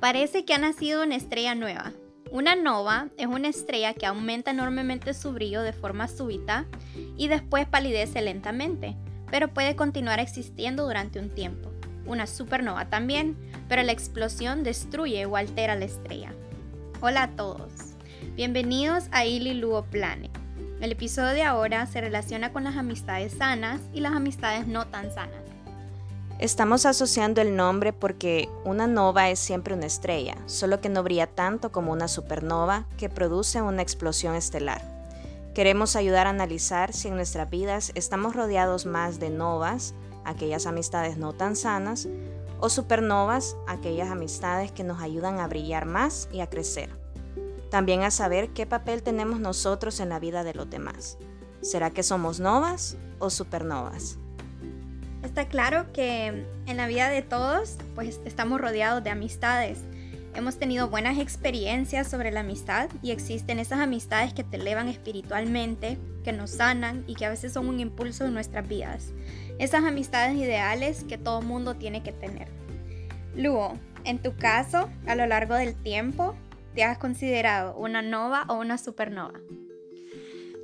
Parece que ha nacido una estrella nueva. Una nova es una estrella que aumenta enormemente su brillo de forma súbita y después palidece lentamente, pero puede continuar existiendo durante un tiempo. Una supernova también, pero la explosión destruye o altera la estrella. Hola a todos, bienvenidos a Ili Luo Planet. El episodio de ahora se relaciona con las amistades sanas y las amistades no tan sanas. Estamos asociando el nombre porque una nova es siempre una estrella, solo que no brilla tanto como una supernova que produce una explosión estelar. Queremos ayudar a analizar si en nuestras vidas estamos rodeados más de novas, aquellas amistades no tan sanas, o supernovas, aquellas amistades que nos ayudan a brillar más y a crecer. También a saber qué papel tenemos nosotros en la vida de los demás. ¿Será que somos novas o supernovas? Está claro que en la vida de todos, pues estamos rodeados de amistades. Hemos tenido buenas experiencias sobre la amistad y existen esas amistades que te elevan espiritualmente, que nos sanan y que a veces son un impulso en nuestras vidas. Esas amistades ideales que todo mundo tiene que tener. Luo, en tu caso, a lo largo del tiempo, ¿te has considerado una nova o una supernova?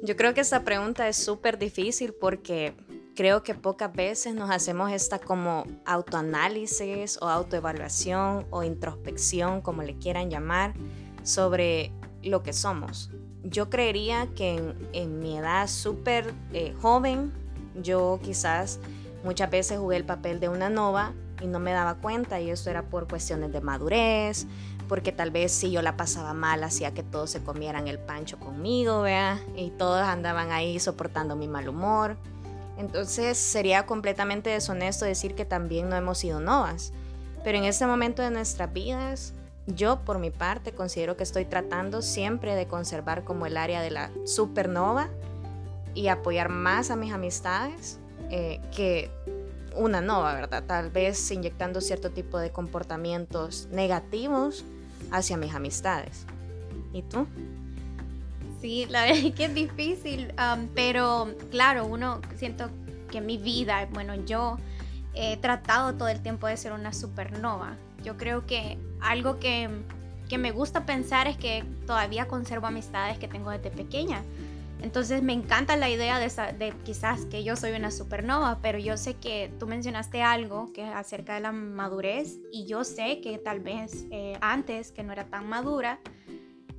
Yo creo que esta pregunta es súper difícil porque creo que pocas veces nos hacemos esta como autoanálisis o autoevaluación o introspección, como le quieran llamar, sobre lo que somos. Yo creería que en, mi edad súper eh, joven, yo quizás muchas veces jugué el papel de una nova y no me daba cuenta y eso era por cuestiones de madurez, porque tal vez si yo la pasaba mal hacía que todos se comieran el pancho conmigo, vea, y todos andaban ahí soportando mi mal humor. Entonces sería completamente deshonesto decir que también no hemos sido novas. Pero en este momento de nuestras vidas, yo por mi parte considero que estoy tratando siempre de conservar como el área de la supernova y apoyar más a mis amistades eh, que una nova, ¿verdad? Tal vez inyectando cierto tipo de comportamientos negativos hacia mis amistades. ¿Y tú? Sí, la verdad es que es difícil, pero claro, uno siento que mi vida, bueno, yo he tratado todo el tiempo de ser una supernova. Yo creo que algo que, que me gusta pensar es que todavía conservo amistades que tengo desde pequeña. Entonces me encanta la idea de, de, quizás que yo soy una supernova, pero yo sé que tú mencionaste algo que es acerca de la madurez y yo sé que tal vez eh, antes, que no era tan madura,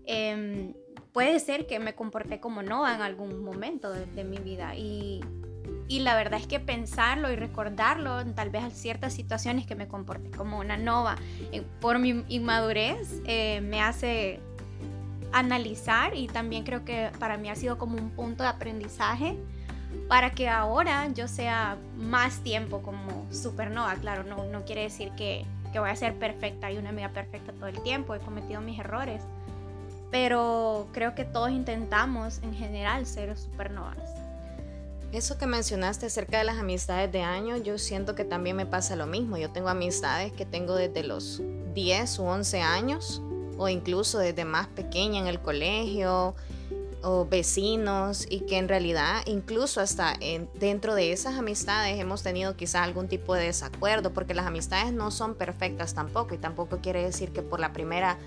eh, puede ser que me comporté como no en algún momento de, mi vida y, y, la verdad es que pensarlo y recordarlo, tal vez ciertas situaciones que me comporté como una nova eh, por mi inmadurez, eh, me hace analizar y también creo que para mí ha sido como un punto de aprendizaje para que ahora yo sea más tiempo como supernova. Claro, no, no quiere decir que, que voy a ser perfecta y una amiga perfecta todo el tiempo, he cometido mis errores pero creo que todos intentamos en general ser supernovas. Eso que mencionaste acerca de las amistades de año, yo siento que también me pasa lo mismo. Yo tengo amistades que tengo desde los 10 u 11 años o incluso desde más pequeña en el colegio o vecinos y que en realidad incluso hasta dentro de esas amistades hemos tenido quizás algún tipo de desacuerdo porque las amistades no son perfectas tampoco y tampoco quiere decir que por la primera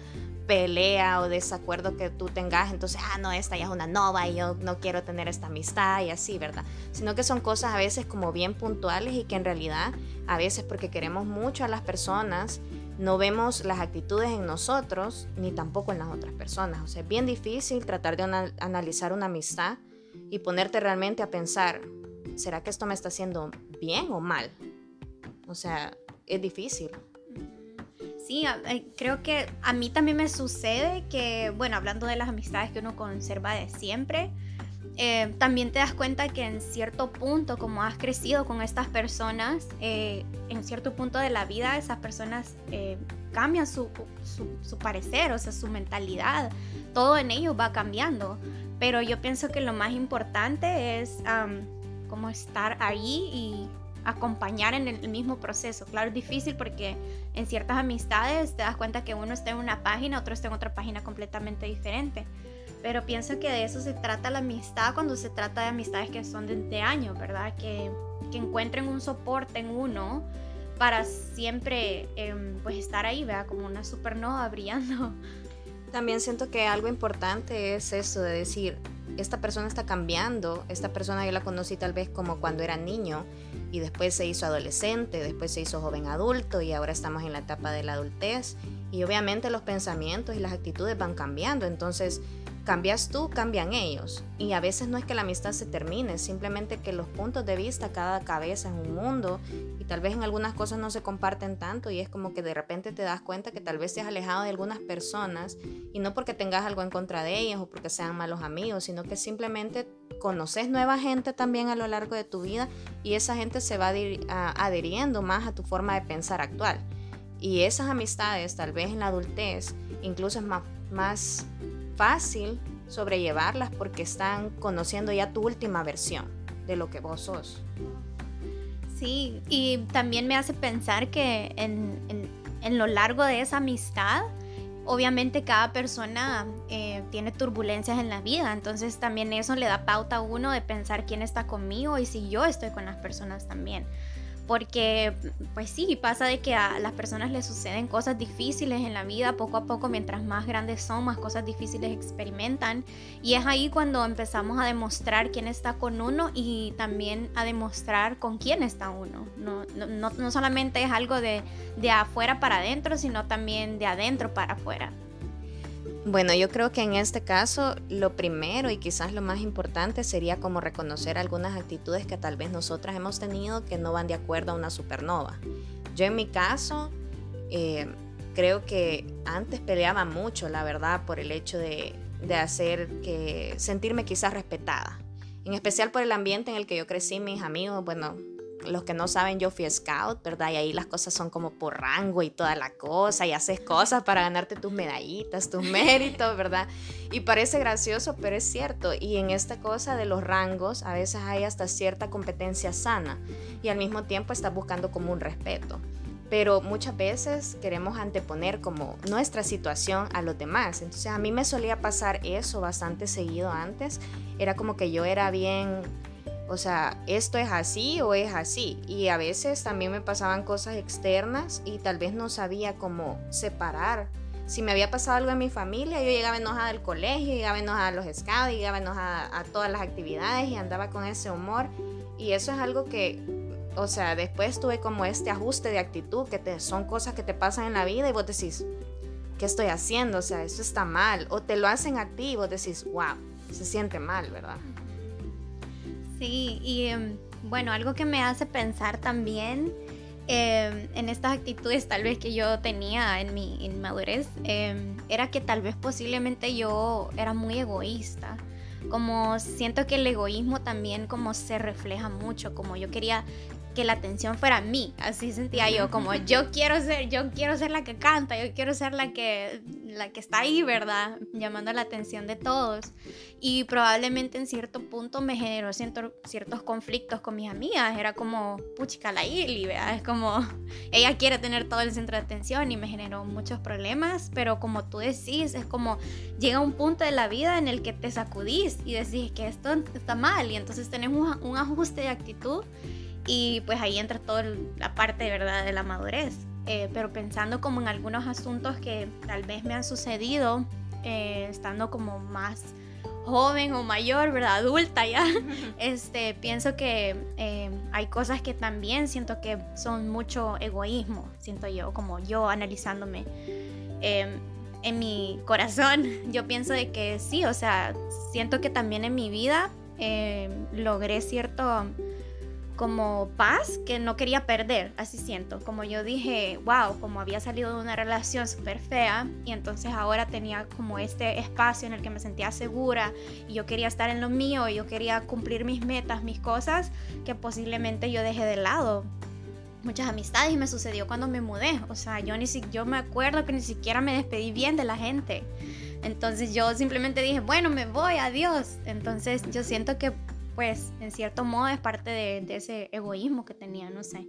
pelea o desacuerdo que tú tengas, entonces, ah, no, esta ya es una nova y yo no quiero tener esta amistad y así, ¿verdad? Sino que son cosas a veces como bien puntuales y que en realidad a veces porque queremos mucho a las personas, no vemos las actitudes en nosotros ni tampoco en las otras personas. O sea, es bien difícil tratar de analizar una amistad y ponerte realmente a pensar, ¿será que esto me está haciendo bien o mal? O sea, es difícil sí, creo que a mí también me sucede que, bueno, hablando de las amistades que uno conserva de siempre, eh, también te das cuenta que en cierto punto, como has crecido con estas personas, eh, en cierto punto de la vida esas personas eh, cambian su, su, parecer, o sea, su mentalidad, todo en ellos va cambiando. Pero yo pienso que lo más importante es como estar ahí y acompañar en el mismo proceso. Claro, es difícil porque en ciertas amistades te das cuenta que uno está en una página, otro está en otra página completamente diferente. Pero pienso que de eso se trata la amistad cuando se trata de amistades que son de, años, ¿verdad? Que, que encuentren un soporte en uno para siempre em, pues estar ahí, vea, como una supernova brillando. También siento que algo importante es eso de decir, esta persona está cambiando, esta persona yo la conocí tal vez como cuando era niño y después se hizo adolescente, después se hizo joven adulto y ahora estamos en la etapa de la adultez. Y obviamente los pensamientos y las actitudes van cambiando, entonces cambias tú, cambian ellos. Y a veces no es que la amistad se termine, simplemente que los puntos de vista, cada cabeza es un mundo y tal vez en algunas cosas no se comparten tanto y es como que de repente te das cuenta que tal vez te has alejado de algunas personas y no porque tengas algo en contra de ellas o porque sean malos amigos, sino que simplemente conoces nueva gente también a lo largo de tu vida y esa gente se va adhiriendo más a tu forma de pensar actual. Y esas amistades, tal vez en la adultez, incluso es más, más fácil sobrellevarlas porque están conociendo ya tu última versión de lo que vos sos. Sí, y también me hace pensar que en, en, lo largo de esa amistad, obviamente cada persona eh, tiene turbulencias en la vida, entonces también eso le da pauta a uno de pensar quién está conmigo y si yo estoy con las personas también porque pues sí, pasa de que a las personas les suceden cosas difíciles en la vida poco a poco, mientras más grandes son, más cosas difíciles experimentan y es ahí cuando empezamos a demostrar quién está con uno y también a demostrar con quién está uno. No, no, no solamente es algo de, de afuera para adentro, sino también de adentro para afuera. Bueno, yo creo que en este caso lo primero y quizás lo más importante sería como reconocer algunas actitudes que tal vez nosotras hemos tenido que no van de acuerdo a una supernova. Yo en mi caso eh, creo que antes peleaba mucho, la verdad, por el hecho de, de hacer que sentirme quizás respetada. En especial por el ambiente en el que yo crecí, mis amigos, bueno, los que no saben, yo fui scout, ¿verdad? Y ahí las cosas son como por rango y toda la cosa, y haces cosas para ganarte tus medallitas, tus méritos, ¿verdad? Y parece gracioso, pero es cierto. Y en esta cosa de los rangos, a veces hay hasta cierta competencia sana, y al mismo tiempo estás buscando como un respeto. Pero muchas veces queremos anteponer como nuestra situación a los demás. Entonces a mí me solía pasar eso bastante seguido antes. Era como que yo era bien o sea, esto es así o es así. Y a veces también me pasaban cosas externas y tal vez no sabía cómo separar. Si me había pasado algo en mi familia, yo llegaba enojada al colegio, llegaba enojada a los scouts, llegaba enojada a todas las actividades y andaba con ese humor. Y eso es algo que, o sea, después tuve como este ajuste de actitud, que te, son cosas que te pasan en la vida y vos decís, ¿qué estoy haciendo? O sea, eso está mal. O te lo hacen a ti y vos decís, wow, se siente mal, ¿verdad? Sí, y em, bueno, algo que me hace pensar también em, en estas actitudes tal vez que yo tenía en mi inmadurez, em, era que tal vez posiblemente yo era muy egoísta. Como siento que el egoísmo también como se refleja mucho, como yo quería que la atención fuera a mí. Así sentía yo, como yo quiero ser, yo quiero ser la que canta, yo quiero ser la que, la que está ahí, ¿verdad? Llamando la atención de todos. Y probablemente en cierto punto me generó ciertos conflictos con mis amigas. Era como, puchica la Ili, ¿verdad? Es como, ella quiere tener todo el centro de atención y me generó muchos problemas. Pero como tú decís, es como, llega un punto de la vida en el que te sacudís y decís que esto está mal. Y entonces tenés un ajuste de actitud y pues ahí entra toda la parte de verdad de la madurez. Eh, pero pensando como en algunos asuntos que tal vez me han sucedido, eh, estando como más joven o mayor, ¿verdad? Adulta ya, este, pienso que eh, hay cosas que también siento que son mucho egoísmo, siento yo, como yo analizándome. en mi corazón, yo pienso de que sí, o sea, siento que también en mi vida logré cierto como paz que no quería perder, así siento. Como yo dije, wow, como había salido de una relación súper fea y entonces ahora tenía como este espacio en el que me sentía segura y yo quería estar en lo mío y yo quería cumplir mis metas, mis cosas que posiblemente yo dejé de lado. Muchas amistades y me sucedió cuando me mudé. O sea, yo, ni si, yo me acuerdo que ni siquiera me despedí bien de la gente. Entonces yo simplemente dije, bueno, me voy, adiós. Entonces yo siento que pues en cierto modo es parte de, ese egoísmo que tenía, no sé.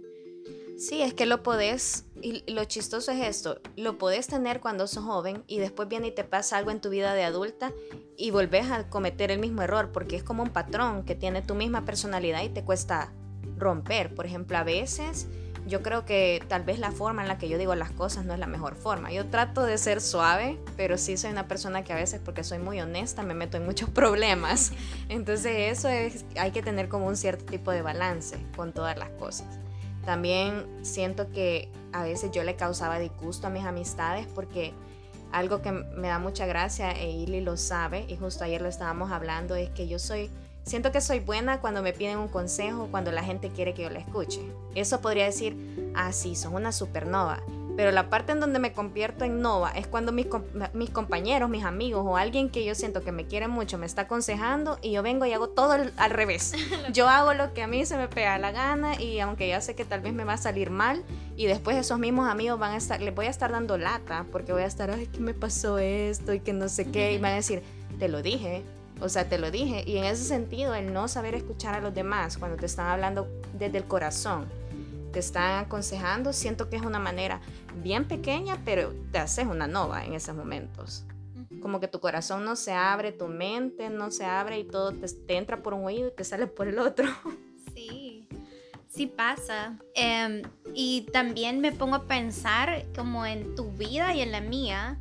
Sí, es que lo podés, y lo chistoso es esto, lo podés tener cuando sos joven y después viene y te pasa algo en tu vida de adulta y volvés a cometer el mismo error porque es como un patrón que tiene tu misma personalidad y te cuesta romper. Por ejemplo, a veces yo creo que tal vez la forma en la que yo digo las cosas no es la mejor forma. Yo trato de ser suave, pero sí soy una persona que a veces, porque soy muy honesta, me meto en muchos problemas. Entonces eso es, hay que tener como un cierto tipo de balance con todas las cosas. También siento que a veces yo le causaba disgusto a mis amistades porque algo que me da mucha gracia, e Ili lo sabe, y justo ayer lo estábamos hablando, es que yo soy Siento que soy buena cuando me piden un consejo, cuando la gente quiere que yo la escuche. Eso podría decir, ah, sí, son una supernova. Pero la parte en donde me convierto en nova es cuando mis, mis, compañeros, mis amigos o alguien que yo siento que me quiere mucho me está aconsejando y yo vengo y hago todo al revés. Yo hago lo que a mí se me pega la gana y aunque ya sé que tal vez me va a salir mal y después esos mismos amigos van a estar, les voy a estar dando lata porque voy a estar, ay, ¿qué me pasó esto? Y que no sé qué. Y van a decir, te lo dije, o sea, te lo dije. Y en ese sentido, el no saber escuchar a los demás cuando te están hablando desde el corazón, te están aconsejando, siento que es una manera bien pequeña, pero te haces una nova en esos momentos. Como que tu corazón no se abre, tu mente no se abre y todo te, entra por un oído y te sale por el otro. Sí, sí pasa. Em, y también me pongo a pensar como en tu vida y en la mía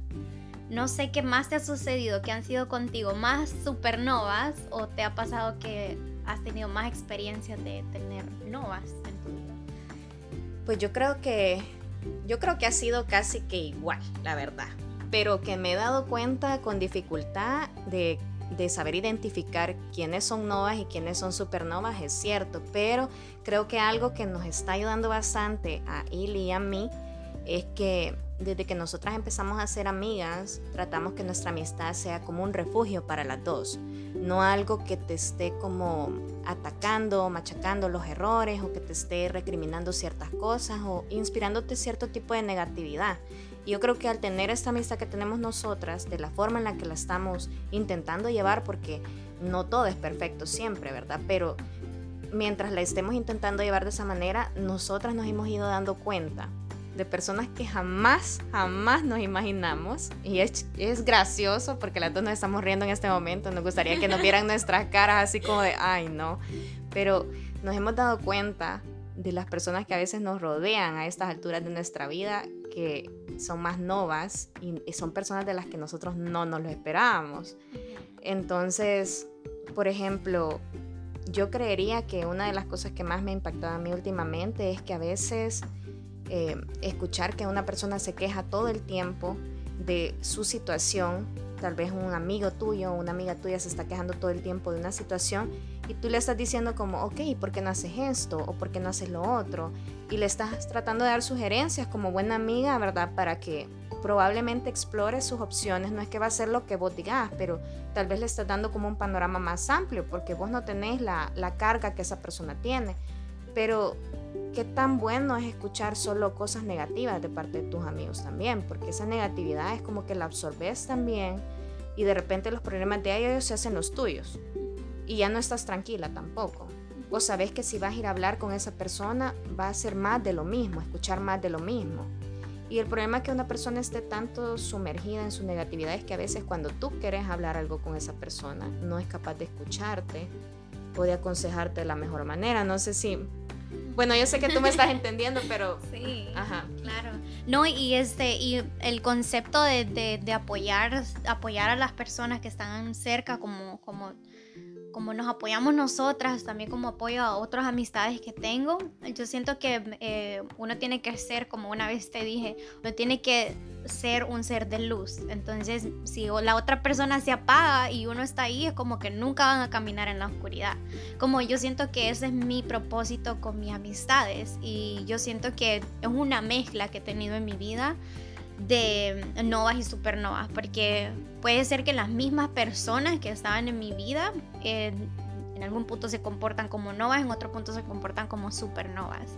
no sé qué más te ha sucedido, que han sido contigo más supernovas o te ha pasado que has tenido más experiencias de tener novas en tu vida. Pues yo creo que yo creo que ha sido casi que igual, la verdad, pero que me he dado cuenta con dificultad de, de saber identificar quiénes son novas y quiénes son supernovas, es cierto, pero creo que algo que nos está ayudando bastante a Ili y a mí es que desde que nosotras empezamos a ser amigas, tratamos que nuestra amistad sea como un refugio para las dos, no algo que te esté como atacando, machacando los errores o que te esté recriminando ciertas cosas o inspirándote cierto tipo de negatividad. Yo creo que al tener esta amistad que tenemos nosotras, de la forma en la que la estamos intentando llevar, porque no todo es perfecto siempre, ¿verdad? Pero mientras la estemos intentando llevar de esa manera, nosotras nos hemos ido dando cuenta de personas que jamás, jamás nos imaginamos. Y es, es, gracioso porque las dos nos estamos riendo en este momento. Nos gustaría que nos vieran nuestras caras así como de, ay, no. Pero nos hemos dado cuenta de las personas que a veces nos rodean a estas alturas de nuestra vida, que son más novas y son personas de las que nosotros no nos lo esperábamos. Entonces, por ejemplo, yo creería que una de las cosas que más me ha impactado a mí últimamente es que a veces eh, escuchar que una persona se queja todo el tiempo de su situación, tal vez un amigo tuyo o una amiga tuya se está quejando todo el tiempo de una situación y tú le estás diciendo como, ok, ¿por qué no haces esto? ¿O por qué no haces lo otro? Y le estás tratando de dar sugerencias como buena amiga, ¿verdad? Para que probablemente explore sus opciones. No es que va a ser lo que vos digas, pero tal vez le estás dando como un panorama más amplio porque vos no tenés la, la carga que esa persona tiene. Pero qué tan bueno es escuchar solo cosas negativas de parte de tus amigos también, porque esa negatividad es como que la absorbes también y de repente los problemas de ellos se hacen los tuyos y ya no estás tranquila tampoco. Vos sabés que si vas a ir a hablar con esa persona va a ser más de lo mismo, escuchar más de lo mismo. Y el problema es que una persona esté tanto sumergida en su negatividad es que a veces cuando tú quieres hablar algo con esa persona no es capaz de escucharte o de aconsejarte de la mejor manera. No sé si bueno, yo sé que tú me estás entendiendo, pero... Sí, Ajá. claro. No, y, este, y el concepto de, de, de, apoyar, apoyar a las personas que están cerca, como, como, como nos apoyamos nosotras, también como apoyo a otras amistades que tengo, yo siento que eh, uno tiene que ser, como una vez te dije, uno tiene que ser un ser de luz. Entonces, si la otra persona se apaga y uno está ahí, es como que nunca van a caminar en la oscuridad. Como yo siento que ese es mi propósito con mis amistades y yo siento que es una mezcla que he tenido en mi vida de novas y supernovas, porque puede ser que las mismas personas que estaban en mi vida en algún punto se comportan como novas, en otro punto se comportan como supernovas.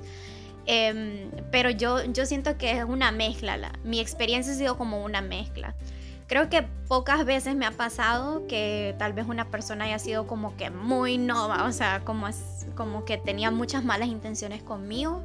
Em, pero yo, yo siento que es una mezcla, la, mi experiencia ha sido como una mezcla. Creo que pocas veces me ha pasado que tal vez una persona haya sido como que muy nova, o sea, como, como que tenía muchas malas intenciones conmigo.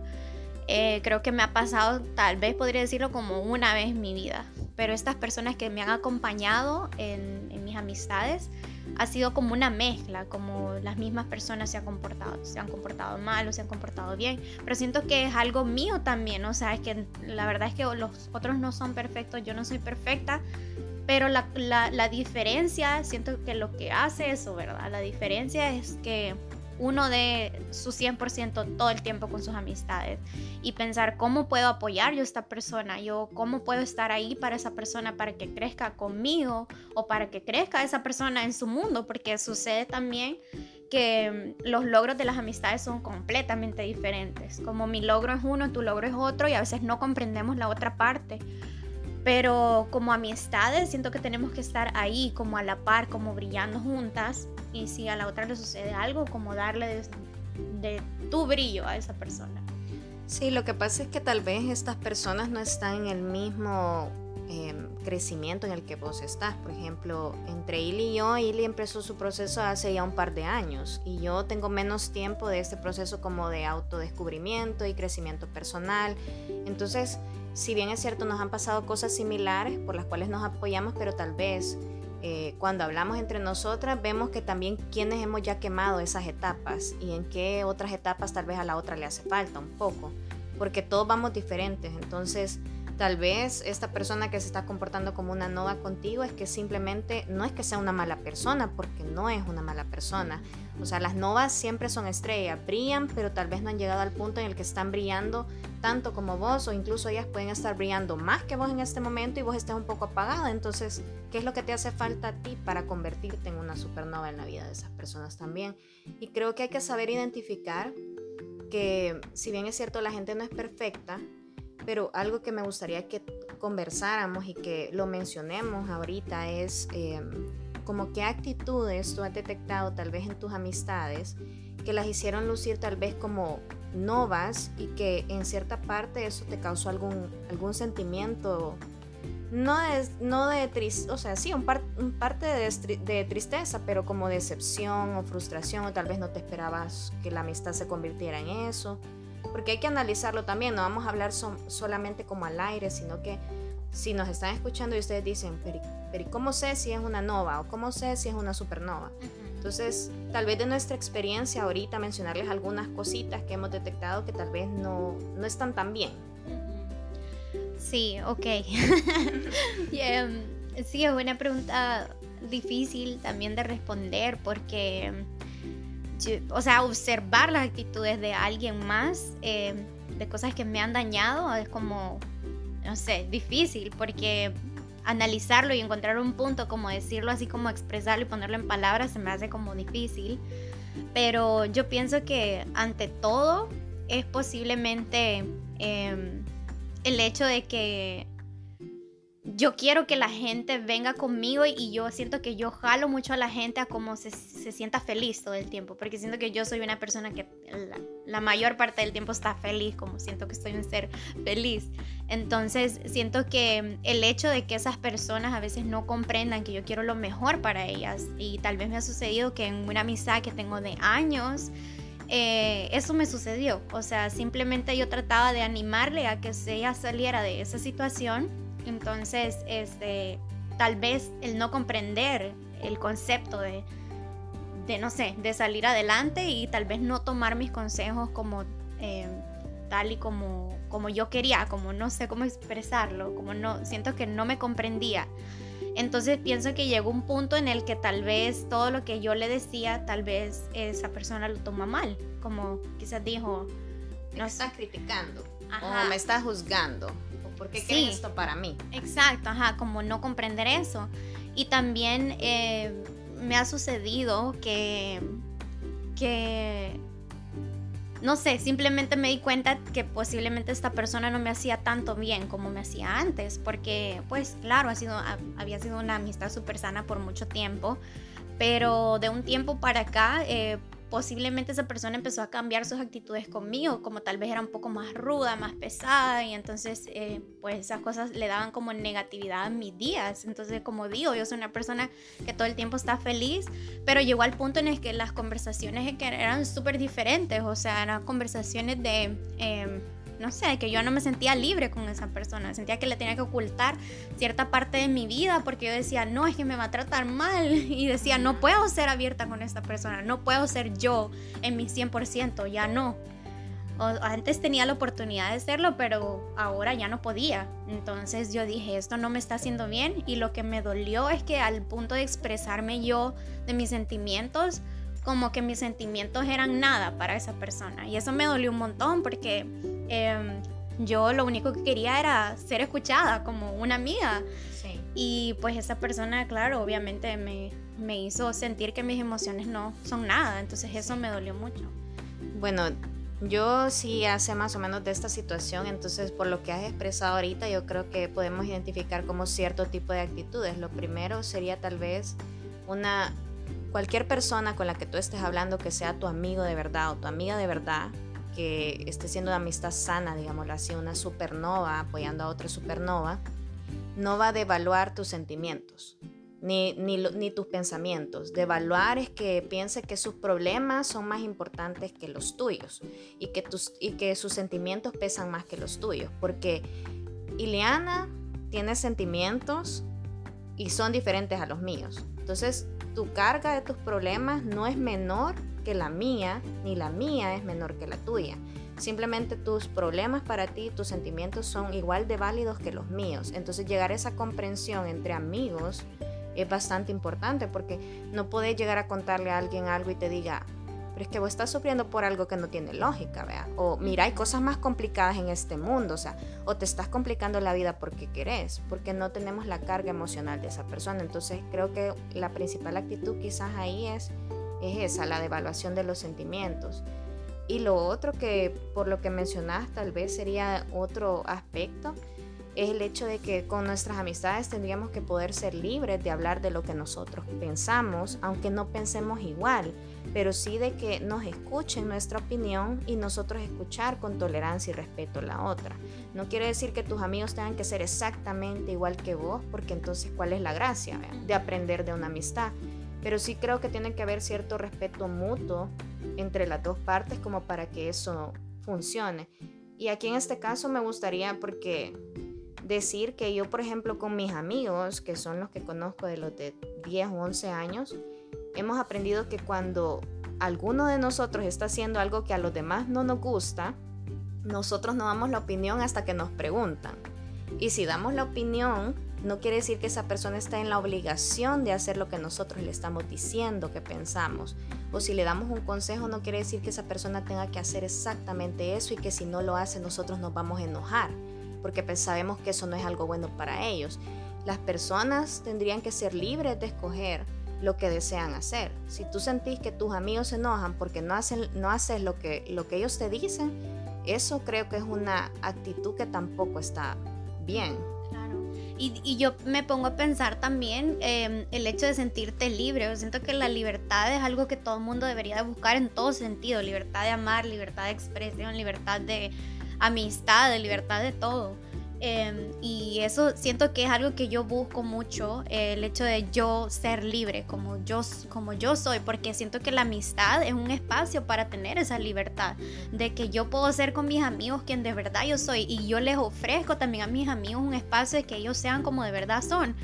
Eh, creo que me ha pasado, tal vez podría decirlo como una vez en mi vida, pero estas personas que me han acompañado en, en mis amistades ha sido como una mezcla, como las mismas personas se han comportado, se han comportado mal o se han comportado bien, pero siento que es algo mío también, o sea, es que la verdad es que los otros no son perfectos, yo no soy perfecta, pero la, la diferencia, siento que lo que hace eso, ¿verdad? La diferencia es que uno de su 100% todo el tiempo con sus amistades y pensar cómo puedo apoyar yo a esta persona, yo cómo puedo estar ahí para esa persona para que crezca conmigo o para que crezca esa persona en su mundo, porque sucede también que mm, los logros de las amistades son completamente diferentes. Como mi logro es uno, tu logro es otro y a veces no comprendemos la otra parte. Pero como amistades siento que tenemos que estar ahí como a la par, como brillando juntas y si a la otra le sucede algo, como darle de, tu brillo a esa persona. Sí, lo que pasa es que tal vez estas personas no están en el mismo em, crecimiento en el que vos estás. Por ejemplo, entre Ili y yo, Ili empezó su proceso hace ya un par de años y yo tengo menos tiempo de este proceso como de autodescubrimiento y crecimiento personal. Entonces, si bien es cierto, nos han pasado cosas similares por las cuales nos apoyamos, pero tal vez eh, cuando hablamos entre nosotras vemos que también quienes hemos ya quemado esas etapas y en qué otras etapas tal vez a la otra le hace falta un poco, porque todos vamos diferentes, entonces Tal vez esta persona que se está comportando como una nova contigo es que simplemente no es que sea una mala persona, porque no es una mala persona. O sea, las novas siempre son estrellas, brillan, pero tal vez no han llegado al punto en el que están brillando tanto como vos, o incluso ellas pueden estar brillando más que vos en este momento y vos estés un poco apagada. Entonces, ¿qué es lo que te hace falta a ti para convertirte en una supernova en la vida de esas personas también? Y creo que hay que saber identificar que si bien es cierto la gente no es perfecta, pero algo que me gustaría que conversáramos y que lo mencionemos ahorita es em, como qué actitudes tú has detectado tal vez en tus amistades que las hicieron lucir tal vez como novas y que en cierta parte eso te causó algún, algún sentimiento, no de, no de tristeza, o sea, sí, un, un parte de, tristeza, pero como decepción o frustración, o tal vez no te esperabas que la amistad se convirtiera en eso porque hay que analizarlo también, no vamos a hablar solamente como al aire, sino que si nos están escuchando y ustedes dicen, pero, ¿cómo sé si es una nova o cómo sé si es una supernova? Entonces, tal vez de nuestra experiencia ahorita mencionarles algunas cositas que hemos detectado que tal vez no, no están tan bien. Sí, ok. Em, sí, es una pregunta difícil también de responder porque o sea, observar las actitudes de alguien más, eh, de cosas que me han dañado, es como, no sé, difícil, porque analizarlo y encontrar un punto, como decirlo así, como expresarlo y ponerlo en palabras, se me hace como difícil. Pero yo pienso que ante todo es posiblemente em, el hecho de que yo quiero que la gente venga conmigo y yo siento que yo jalo mucho a la gente a cómo se, sienta feliz todo el tiempo, porque siento que yo soy una persona que la, mayor parte del tiempo está feliz, como siento que soy un ser feliz. Entonces siento que el hecho de que esas personas a veces no comprendan que yo quiero lo mejor para ellas y tal vez me ha sucedido que en una amistad que tengo de años, eh, eso me sucedió. O sea, simplemente yo trataba de animarle a que ella saliera de esa situación entonces, este, tal vez el no comprender el concepto de, de, no sé, de salir adelante y tal vez no tomar mis consejos como eh, tal y como, como yo quería, como no sé cómo expresarlo, como no, siento que no me comprendía. Entonces pienso que llegó un punto en el que tal vez todo lo que yo le decía, tal vez esa persona lo toma mal, como quizás dijo... No me está criticando o me está juzgando. ¿Por qué sí, esto para mí? Exacto, ajá, como no comprender eso. Y también eh, me ha sucedido que, que, no sé, simplemente me di cuenta que posiblemente esta persona no me hacía tanto bien como me hacía antes, porque pues claro, ha sido, había sido una amistad súper sana por mucho tiempo, pero de un tiempo para acá... Eh, posiblemente esa persona empezó a cambiar sus actitudes conmigo, como tal vez era un poco más ruda, más pesada, y entonces eh, pues esas cosas le daban como negatividad a mis días. Entonces, como digo, yo soy una persona que todo el tiempo está feliz, pero llegó al punto en el que las conversaciones eran súper diferentes, o sea, eran conversaciones de... Em, no sé, que yo no me sentía libre con esa persona, sentía que le tenía que ocultar cierta parte de mi vida porque yo decía, no, es que me va a tratar mal y decía, no puedo ser abierta con esta persona, no puedo ser yo en mi 100%, ya no. antes tenía la oportunidad de serlo, pero ahora ya no podía. Entonces yo dije, esto no me está haciendo bien y lo que me dolió es que al punto de expresarme yo de mis sentimientos, como que mis sentimientos eran nada para esa persona. Y eso me dolió un montón porque em, yo lo único que quería era ser escuchada como una amiga. Y pues esa persona, claro, obviamente me, me hizo sentir que mis emociones no son nada. Entonces eso me dolió mucho. Bueno, yo sí hace más o menos de esta situación, entonces por lo que has expresado ahorita, yo creo que podemos identificar como cierto tipo de actitudes. Lo primero sería tal vez una cualquier persona con la que tú estés hablando que sea tu amigo de verdad o tu amiga de verdad, que esté siendo una amistad sana, digámoslo así, una supernova apoyando a otra supernova, no va a devaluar tus sentimientos. Ni, ni, tus pensamientos. Devaluar es que piense que sus problemas son más importantes que los tuyos y que, tus, y que sus sentimientos pesan más que los tuyos. Porque Ileana tiene sentimientos y son diferentes a los míos. Entonces, tu carga de tus problemas no es menor que la mía, ni la mía es menor que la tuya. Simplemente tus problemas para ti, tus sentimientos son igual de válidos que los míos. Entonces llegar a esa comprensión entre amigos es bastante importante porque no puedes llegar a contarle a alguien algo y te diga, pero es que vos estás sufriendo por algo que no tiene lógica, vea. O mira, hay cosas más complicadas en este mundo, o sea, o te estás complicando la vida porque querés, porque no tenemos la carga emocional de esa persona. Entonces creo que la principal actitud quizás ahí es, es esa, la devaluación de los sentimientos. Y lo otro que por lo que mencionas tal vez sería otro aspecto es el hecho de que con nuestras amistades tendríamos que poder ser libres de hablar de lo que nosotros pensamos, aunque no pensemos igual, pero sí de que nos escuchen nuestra opinión y nosotros escuchar con tolerancia y respeto la otra. No quiere decir que tus amigos tengan que ser exactamente igual que vos, porque entonces ¿cuál es la gracia de aprender de una amistad? Pero sí creo que tiene que haber cierto respeto mutuo entre las dos partes como para que eso funcione. Y aquí en este caso me gustaría porque decir que yo, por ejemplo, con mis amigos, que son los que conozco de los de 10 o 11 años, hemos aprendido que cuando alguno de nosotros está haciendo algo que a los demás no nos gusta, nosotros no damos la opinión hasta que nos preguntan. Y si damos la opinión, no quiere decir que esa persona está en la obligación de hacer lo que nosotros le estamos diciendo que pensamos. O si le damos un consejo, no quiere decir que esa persona tenga que hacer exactamente eso y que si no lo hace nosotros nos vamos a enojar porque pues sabemos que eso no es algo bueno para ellos. Las personas tendrían que ser libres de escoger lo que desean hacer. Si tú sentís que tus amigos se enojan porque no, hacen, no haces lo que, lo que ellos te dicen, eso creo que es una actitud que tampoco está bien. Claro. Y, yo me pongo a pensar también em, el hecho de sentirte libre. Yo siento que la libertad es algo que todo el mundo debería buscar en todo sentido. Libertad de amar, libertad de expresión, libertad de, amistad, libertad de todo. Em, y eso siento que es algo que yo busco mucho, el hecho de yo ser libre como yo, como yo soy, porque siento que la amistad es un espacio para tener esa libertad, de que yo puedo ser con mis amigos quien de verdad yo soy y yo les ofrezco también a mis amigos un espacio de que ellos sean como de verdad son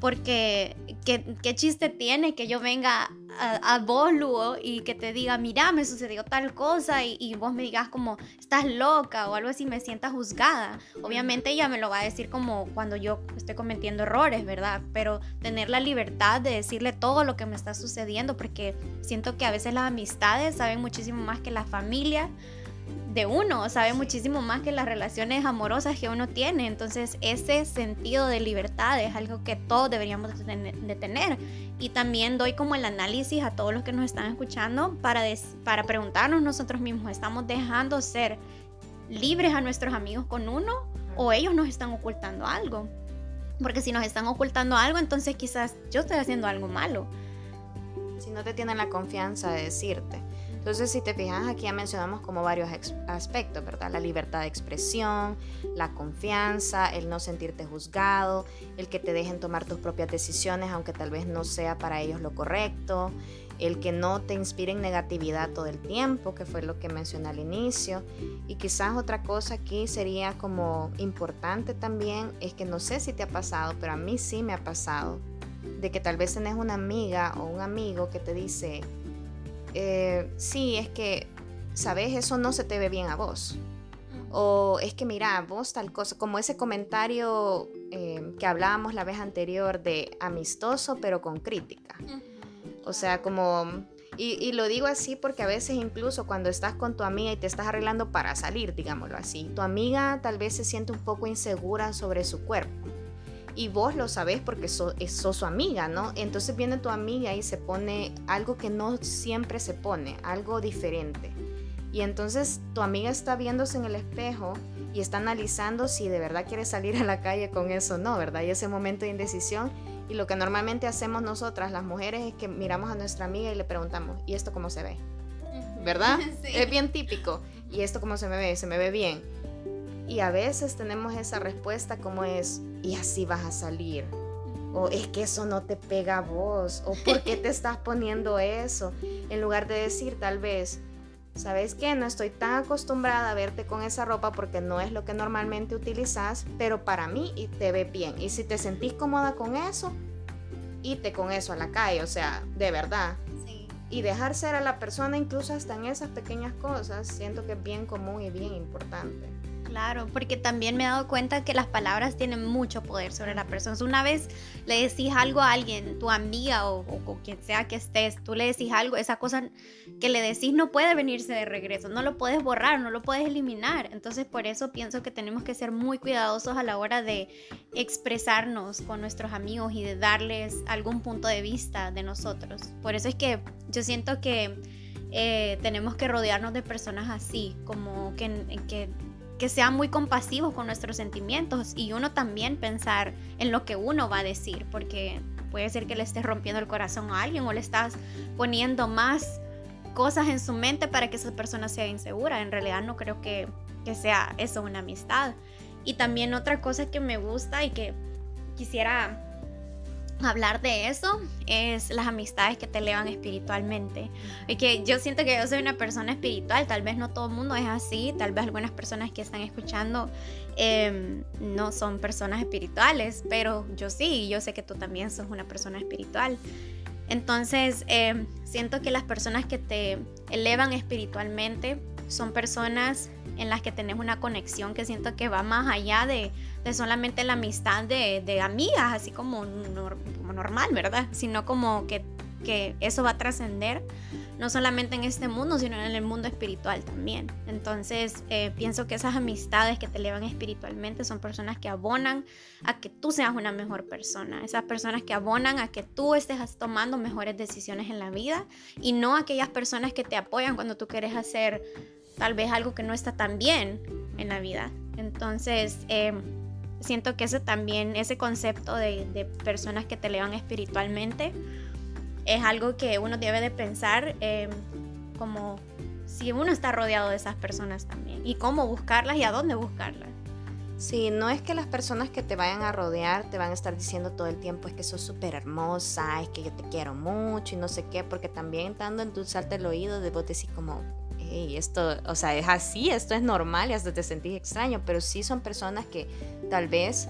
porque ¿qué, chiste tiene que yo venga a, vos, Lugo, y que te diga, mira, me sucedió tal cosa, y, vos me digas como, estás loca o algo así, me sienta juzgada. Obviamente ella me lo va a decir como cuando yo estoy cometiendo errores, ¿verdad? Pero tener la libertad de decirle todo lo que me está sucediendo, porque siento que a veces las amistades saben muchísimo más que la familia de uno, sabe muchísimo más que las relaciones amorosas que uno tiene. Entonces ese sentido de libertad es algo que todos deberíamos de tener. Y también doy como el análisis a todos los que nos están escuchando para, para preguntarnos nosotros mismos, ¿estamos dejando ser libres a nuestros amigos con uno o ellos nos están ocultando algo? Porque si nos están ocultando algo, entonces quizás yo estoy haciendo algo malo. Si no te tienen la confianza de decirte. Entonces, si te fijas, aquí ya mencionamos como varios aspectos, ¿verdad? La libertad de expresión, la confianza, el no sentirte juzgado, el que te dejen tomar tus propias decisiones, aunque tal vez no sea para ellos lo correcto, el que no te inspiren negatividad todo el tiempo, que fue lo que mencioné al inicio. Y quizás otra cosa aquí sería como importante también, es que no sé si te ha pasado, pero a mí sí me ha pasado, de que tal vez tenés una amiga o un amigo que te dice, eh, sí, es que, sabes, eso no se te ve bien a vos. O es que mira, vos tal cosa, como ese comentario eh, que hablábamos la vez anterior de amistoso pero con crítica. O sea, como... Y, lo digo así porque a veces incluso cuando estás con tu amiga y te estás arreglando para salir, digámoslo así, tu amiga tal vez se siente un poco insegura sobre su cuerpo. Y vos lo sabés porque sos, sos su amiga, ¿no? Entonces viene tu amiga y se pone algo que no siempre se pone, algo diferente. Y entonces tu amiga está viéndose en el espejo y está analizando si de verdad quiere salir a la calle con eso o no, ¿verdad? Y ese momento de indecisión y lo que normalmente hacemos nosotras, las mujeres, es que miramos a nuestra amiga y le preguntamos, ¿y esto cómo se ve? ¿Verdad? Es bien típico. ¿Y esto cómo se me ve? ¿Se me ve bien? Y a veces tenemos esa respuesta como es, y así vas a salir. O es que eso no te pega a vos. O ¿por qué te estás poniendo eso? En lugar de decir tal vez, ¿sabes qué? No estoy tan acostumbrada a verte con esa ropa porque no es lo que normalmente utilizas, pero para mí te ve bien. Y si te sentís cómoda con eso, ite con eso a la calle, o sea, de verdad. Y dejar ser a la persona incluso hasta en esas pequeñas cosas, siento que es bien común y bien importante. Claro, porque también me he dado cuenta que las palabras tienen mucho poder sobre la persona. Una vez le decís algo a alguien, tu amiga o, quien sea que estés, tú le decís algo, esa cosa que le decís no puede venirse de regreso, no lo puedes borrar, no lo puedes eliminar. Entonces por eso pienso que tenemos que ser muy cuidadosos a la hora de expresarnos con nuestros amigos y de darles algún punto de vista de nosotros. Por eso es que yo siento que... Eh, tenemos que rodearnos de personas así, como que que sean muy compasivos con nuestros sentimientos y uno también pensar en lo que uno va a decir, porque puede ser que le estés rompiendo el corazón a alguien o le estás poniendo más cosas en su mente para que esa persona sea insegura. En realidad no creo que, que sea eso una amistad. Y también otra cosa que me gusta y que quisiera hablar de eso es las amistades que te elevan espiritualmente. Y que yo siento que yo soy una persona espiritual, tal vez no todo el mundo es así, tal vez algunas personas que están escuchando em, no son personas espirituales, pero yo sí, yo sé que tú también sos una persona espiritual. Entonces, em, siento que las personas que te elevan espiritualmente son personas en las que tenés una conexión que siento que va más allá de, solamente la amistad de, amigas, así como, normal, ¿verdad? Sino como que, eso va a trascender no solamente en este mundo, sino en el mundo espiritual también. Entonces, eh, pienso que esas amistades que te elevan espiritualmente son personas que abonan a que tú seas una mejor persona, esas personas que abonan a que tú estés tomando mejores decisiones en la vida y no aquellas personas que te apoyan cuando tú quieres hacer tal vez algo que no está tan bien en la vida. Entonces, em, siento que ese también, ese concepto de, personas que te elevan espiritualmente, es algo que uno debe de pensar em, como si uno está rodeado de esas personas también y cómo buscarlas y a dónde buscarlas. Sí, no es que las personas que te vayan a rodear te van a estar diciendo todo el tiempo es que sos súper hermosa, es que yo te quiero mucho y no sé qué, porque también dando endulzarte el oído de vos decís como, y esto, o sea, es así, esto es normal y hasta te sentís extraño, pero sí son personas que tal vez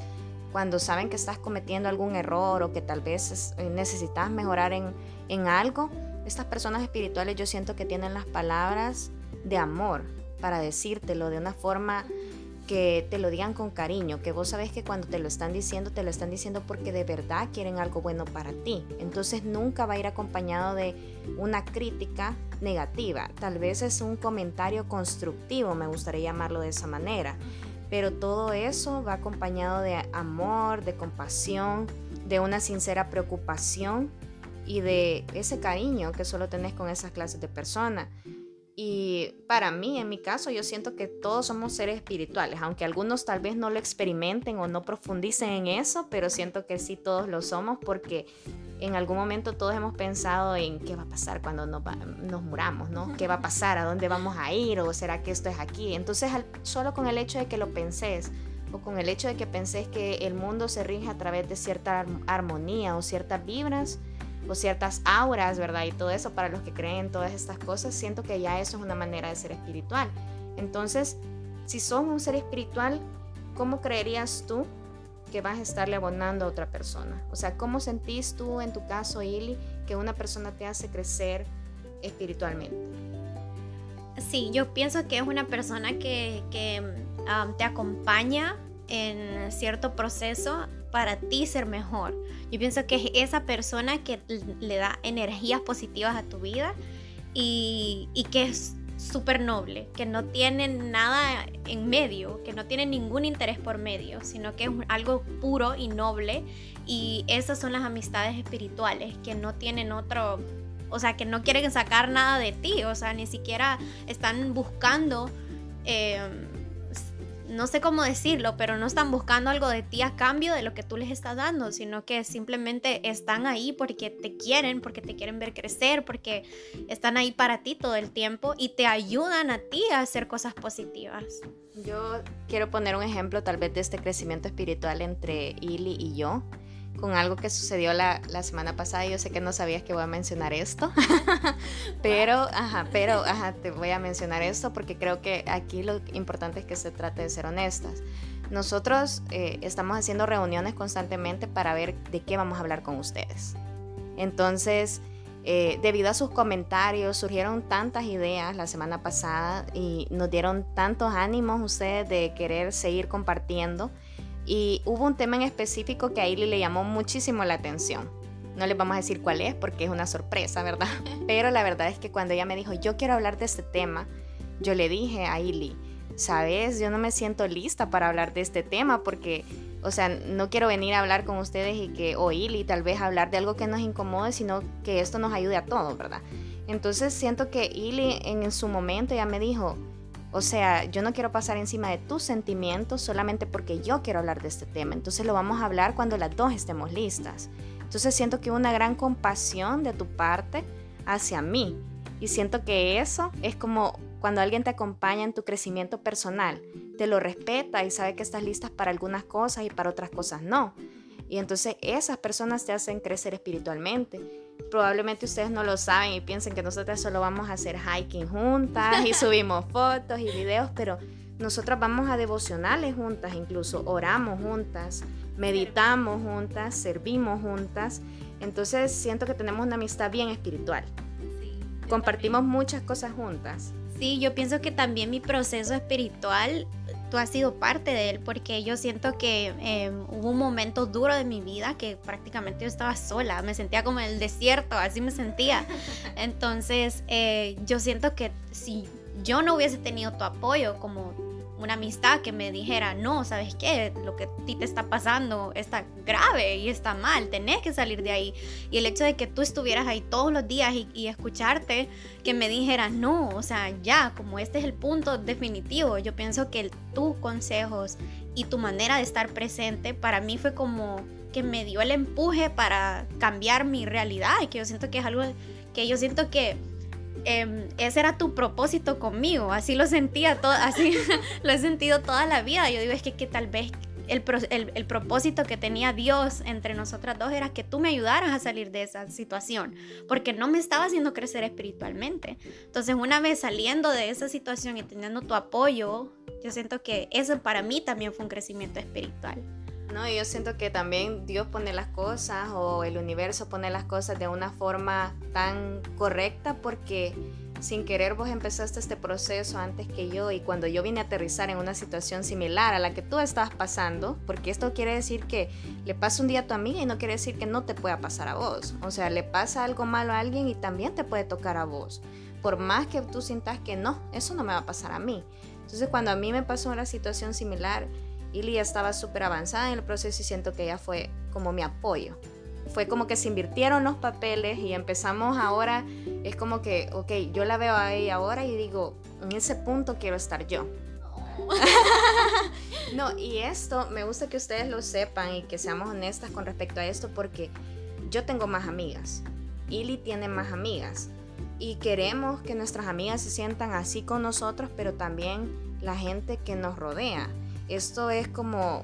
cuando saben que estás cometiendo algún error o que tal vez eh, necesitas mejorar en, en algo, estas personas espirituales yo siento que tienen las palabras de amor para decírtelo de una forma que te lo digan con cariño, que vos sabes que cuando te lo están diciendo, te lo están diciendo porque de verdad quieren algo bueno para ti. Entonces nunca va a ir acompañado de una crítica negativa. Tal vez es un comentario constructivo, me gustaría llamarlo de esa manera. Pero todo eso va acompañado de amor, de compasión, de una sincera preocupación y de ese cariño que solo tenés con esas clases de personas. Y para mí, en mi caso, yo siento que todos somos seres espirituales, aunque algunos tal vez no lo experimenten o no profundicen en eso, pero siento que sí todos lo somos porque en algún momento todos hemos pensado en qué va a pasar cuando nos, muramos, ¿no? ¿Qué va a pasar? ¿A dónde vamos a ir? ¿O será que esto es aquí? Entonces, solo con el hecho de que lo penses o con el hecho de que penses que el mundo se rige a través de cierta armonía o ciertas vibras, o ciertas auras, ¿verdad? Y todo eso para los que creen en todas estas cosas, siento que ya eso es una manera de ser espiritual. Entonces, si son un ser espiritual, ¿cómo creerías tú que vas a estarle abonando a otra persona? O sea, ¿cómo sentís tú en tu caso, Ili, que una persona te hace crecer espiritualmente? Sí, yo pienso que es una persona que, um, te acompaña en cierto proceso para ti ser mejor. Yo pienso que es esa persona que le da energías positivas a tu vida y, y que es súper noble, que no tiene nada en medio, que no tiene ningún interés por medio, sino que es algo puro y noble. Y esas son las amistades espirituales, que no tienen otro, o sea, que no quieren sacar nada de ti, o sea, ni siquiera están buscando... Eh, no sé cómo decirlo, pero no están buscando algo de ti a cambio de lo que tú les estás dando, sino que simplemente están ahí porque te quieren, porque te quieren ver crecer, porque están ahí para ti todo el tiempo y te ayudan a ti a hacer cosas positivas. Yo quiero poner un ejemplo tal vez de este crecimiento espiritual entre Ili y yo con algo que sucedió la, la, semana pasada. Yo sé que no sabías que voy a mencionar esto, pero, ajá, pero, ajá, te voy a mencionar esto porque creo que aquí lo importante es que se trate de ser honestas. Nosotros eh, estamos haciendo reuniones constantemente para ver de qué vamos a hablar con ustedes. Entonces, eh, debido a sus comentarios, surgieron tantas ideas la semana pasada y nos dieron tantos ánimos ustedes de querer seguir compartiendo y hubo un tema en específico que a Ili le llamó muchísimo la atención. No les vamos a decir cuál es porque es una sorpresa, ¿verdad? Pero la verdad es que cuando ella me dijo, yo quiero hablar de este tema, yo le dije a Ili, sabes, yo no me siento lista para hablar de este tema porque, o sea, no quiero venir a hablar con ustedes y que, o Ili, tal vez hablar de algo que nos incomode, sino que esto nos ayude a todos, ¿verdad? Entonces siento que Ili en su momento ya me dijo, o sea, yo no quiero pasar encima de tus sentimientos solamente porque yo quiero hablar de este tema. Entonces lo vamos a hablar cuando las dos estemos listas. Entonces siento que una gran compasión de tu parte hacia mí. Y siento que eso es como cuando alguien te acompaña en tu crecimiento personal. Te lo respeta y sabe que estás lista para algunas cosas y para otras cosas no. Y entonces esas personas te hacen crecer espiritualmente. Probablemente ustedes no lo saben y piensen que nosotras solo vamos a hacer hiking juntas y subimos fotos y videos, pero nosotras vamos a devocionales juntas, incluso oramos juntas, meditamos juntas, servimos juntas. Entonces siento que tenemos una amistad bien espiritual. Compartimos muchas cosas juntas. Sí, yo pienso que también mi proceso espiritual tú has sido parte de él, porque yo siento que em, hubo un momento duro de mi vida que prácticamente yo estaba sola, me sentía como en el desierto, así me sentía. Entonces, eh, yo siento que si yo no hubiese tenido tu apoyo como una amistad que me dijera, no, ¿sabes qué? Lo que a ti te está pasando está grave y está mal, tenés que salir de ahí. Y el hecho de que tú estuvieras ahí todos los días y, escucharte, que me dijeras, no, o sea, ya, como este es el punto definitivo, yo pienso que tus consejos y tu manera de estar presente para mí fue como que me dio el empuje para cambiar mi realidad y que yo siento que es algo que yo siento que Em, ese era tu propósito conmigo, así lo sentía, todo, así lo he sentido toda la vida. Yo digo, es que, que tal vez el, el, propósito que tenía Dios entre nosotras dos era que tú me ayudaras a salir de esa situación, porque no me estaba haciendo crecer espiritualmente. Entonces, una vez saliendo de esa situación y teniendo tu apoyo, yo siento que eso para mí también fue un crecimiento espiritual. No, yo siento que también Dios pone las cosas o el universo pone las cosas de una forma tan correcta porque sin querer vos empezaste este proceso antes que yo y cuando yo vine a aterrizar en una situación similar a la que tú estabas pasando, porque esto quiere decir que le pasa un día a tu amiga y no quiere decir que no te pueda pasar a vos. O sea, le pasa algo malo a alguien y también te puede tocar a vos. Por más que tú sientas que no, eso no me va a pasar a mí. Entonces cuando a mí me pasó una situación similar, Ili estaba súper avanzada en el proceso y siento que ella fue como mi apoyo. Fue como que se invirtieron los papeles y empezamos ahora, es como que, ok, yo la veo ahí ahora y digo, en ese punto quiero estar yo. no, y esto me gusta que ustedes lo sepan y que seamos honestas con respecto a esto porque yo tengo más amigas. Ili tiene más amigas. Y queremos que nuestras amigas se sientan así con nosotros, pero también la gente que nos rodea. Esto es como,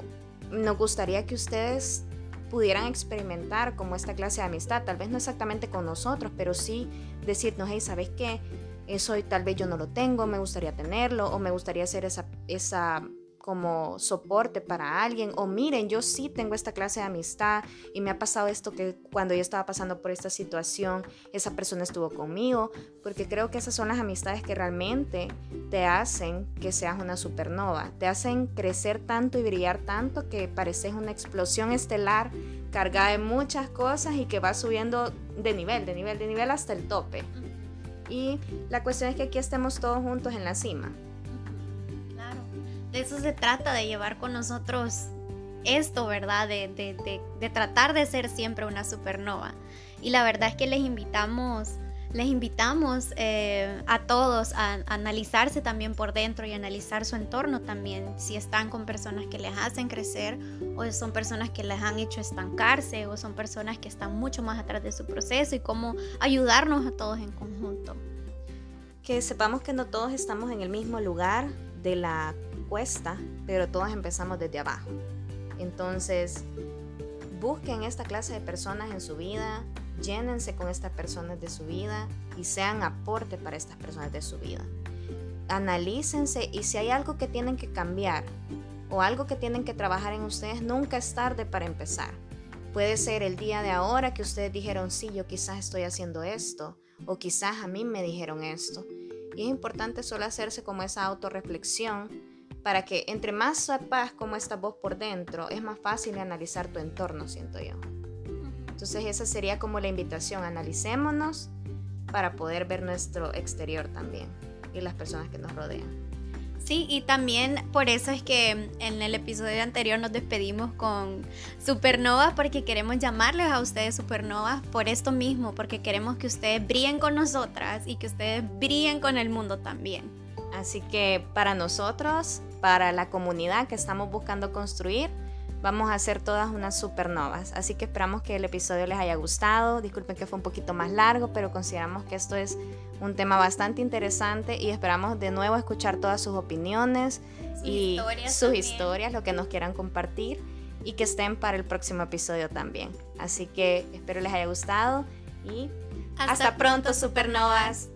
nos gustaría que ustedes pudieran experimentar como esta clase de amistad, tal vez no exactamente con nosotros, pero sí decirnos, hey, ¿sabes qué? Eso tal vez yo no lo tengo, me gustaría tenerlo o me gustaría hacer esa, esa como soporte para alguien o miren, yo sí tengo esta clase de amistad y me ha pasado esto que cuando yo estaba pasando por esta situación, esa persona estuvo conmigo, porque creo que esas son las amistades que realmente te hacen que seas una supernova, te hacen crecer tanto y brillar tanto que pareces una explosión estelar cargada de muchas cosas y que va subiendo de nivel, de nivel, de nivel hasta el tope. Y la cuestión es que aquí estemos todos juntos en la cima de eso se trata, de llevar con nosotros esto, ¿verdad? De, tratar de ser siempre una supernova. Y la verdad es que les invitamos, les invitamos eh, a todos a, analizarse también por dentro y analizar su entorno también, si están con personas que les hacen crecer o son personas que les han hecho estancarse o son personas que están mucho más atrás de su proceso y cómo ayudarnos a todos en conjunto. Que sepamos que no todos estamos en el mismo lugar de la cuesta, pero todos empezamos desde abajo. Entonces, busquen esta clase de personas en su vida, llénense con estas personas de su vida y sean aporte para estas personas de su vida. Analícense y si hay algo que tienen que cambiar o algo que tienen que trabajar en ustedes, nunca es tarde para empezar. Puede ser el día de ahora que ustedes dijeron, sí, yo quizás estoy haciendo esto, o quizás a mí me dijeron esto. Y es importante solo hacerse como esa autorreflexión para que entre más sepas cómo está vos por dentro, es más fácil analizar tu entorno, siento yo. Entonces esa sería como la invitación, analicémonos para poder ver nuestro exterior también y las personas que nos rodean. Sí, y también por eso es que en el episodio anterior nos despedimos con Supernovas porque queremos llamarles a ustedes Supernovas por esto mismo, porque queremos que ustedes brillen con nosotras y que ustedes brillen con el mundo también. Así que para nosotros para la comunidad que estamos buscando construir, vamos a hacer todas unas supernovas. Así que esperamos que el episodio les haya gustado. Disculpen que fue un poquito más largo, pero consideramos que esto es un tema bastante interesante y esperamos de nuevo escuchar todas sus opiniones y sus historias, lo que nos quieran compartir y que estén para el próximo episodio también. Así que espero les haya gustado y hasta, hasta pronto, supernovas.